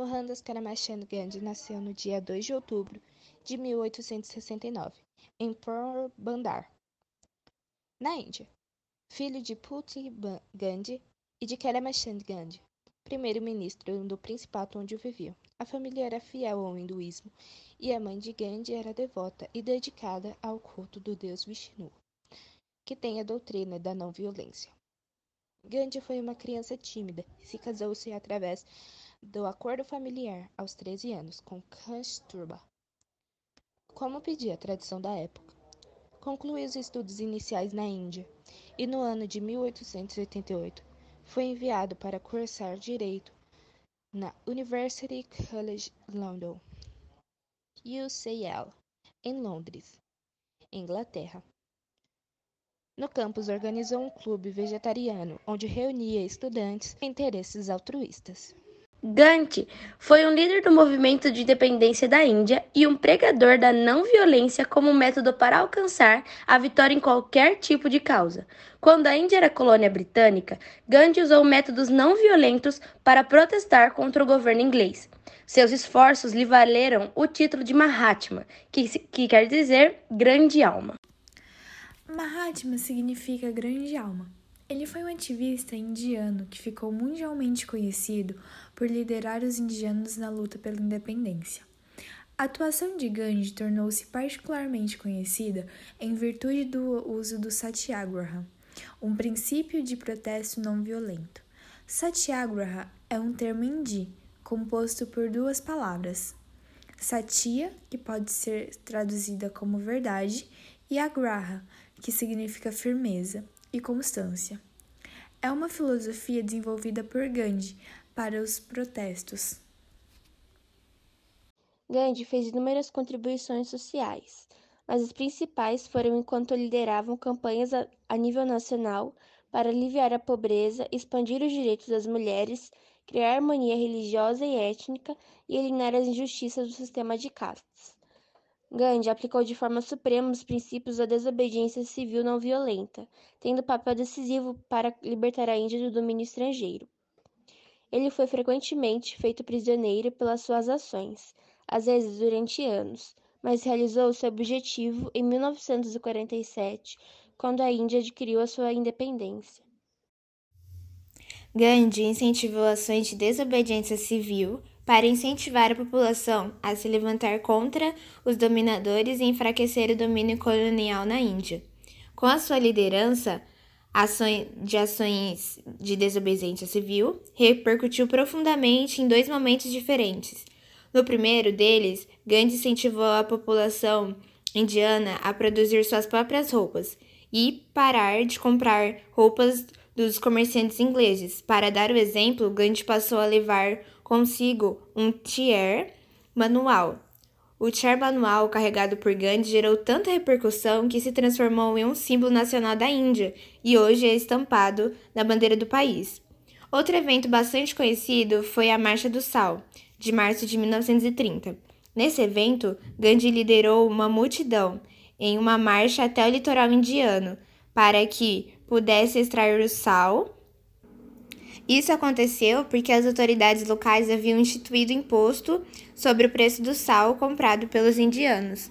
Mohandas Karamchand Gandhi nasceu no dia 2 de outubro de 1869, em Porbandar, na Índia. Filho de Putin Gandhi e de Karamchand Gandhi, primeiro-ministro do principado onde viviam. A família era fiel ao hinduísmo e a mãe de Gandhi era devota e dedicada ao culto do deus Vishnu, que tem a doutrina da não violência. Gandhi foi uma criança tímida e se casou-se através do acordo familiar aos 13 anos com Kasturba, como pedia a tradição da época. Concluiu os estudos iniciais na Índia e no ano de 1888 foi enviado para cursar direito na University College London, UCL, em Londres, Inglaterra. No campus organizou um clube vegetariano onde reunia estudantes com interesses altruístas. Gandhi foi um líder do movimento de independência da Índia e um pregador da não violência como método para alcançar a vitória em qualquer tipo de causa. Quando a Índia era colônia britânica, Gandhi usou métodos não violentos para protestar contra o governo inglês. Seus esforços lhe valeram o título de Mahatma, que, que quer dizer grande alma. Mahatma significa grande alma. Ele foi um ativista indiano que ficou mundialmente conhecido por liderar os indianos na luta pela independência. A atuação de Gandhi tornou-se particularmente conhecida em virtude do uso do Satyagraha, um princípio de protesto não violento. Satyagraha é um termo hindi composto por duas palavras: Satya, que pode ser traduzida como verdade, e Agraha, que significa firmeza e constância. É uma filosofia desenvolvida por Gandhi para os protestos. Gandhi fez inúmeras contribuições sociais, mas as principais foram enquanto lideravam campanhas a nível nacional para aliviar a pobreza, expandir os direitos das mulheres, criar harmonia religiosa e étnica e eliminar as injustiças do sistema de castas. Gandhi aplicou de forma suprema os princípios da desobediência civil não violenta, tendo papel decisivo para libertar a Índia do domínio estrangeiro. Ele foi frequentemente feito prisioneiro pelas suas ações, às vezes durante anos, mas realizou seu objetivo em 1947, quando a Índia adquiriu a sua independência. Gandhi incentivou ações de desobediência civil para incentivar a população a se levantar contra os dominadores e enfraquecer o domínio colonial na Índia. Com a sua liderança, ações de ações de desobediência civil repercutiu profundamente em dois momentos diferentes. No primeiro deles, Gandhi incentivou a população indiana a produzir suas próprias roupas e parar de comprar roupas dos comerciantes ingleses. Para dar o exemplo, Gandhi passou a levar consigo um tier manual. O tier manual carregado por Gandhi gerou tanta repercussão que se transformou em um símbolo nacional da Índia e hoje é estampado na bandeira do país. Outro evento bastante conhecido foi a Marcha do Sal, de março de 1930. Nesse evento, Gandhi liderou uma multidão em uma marcha até o litoral indiano para que pudesse extrair o sal isso aconteceu porque as autoridades locais haviam instituído imposto sobre o preço do sal comprado pelos indianos.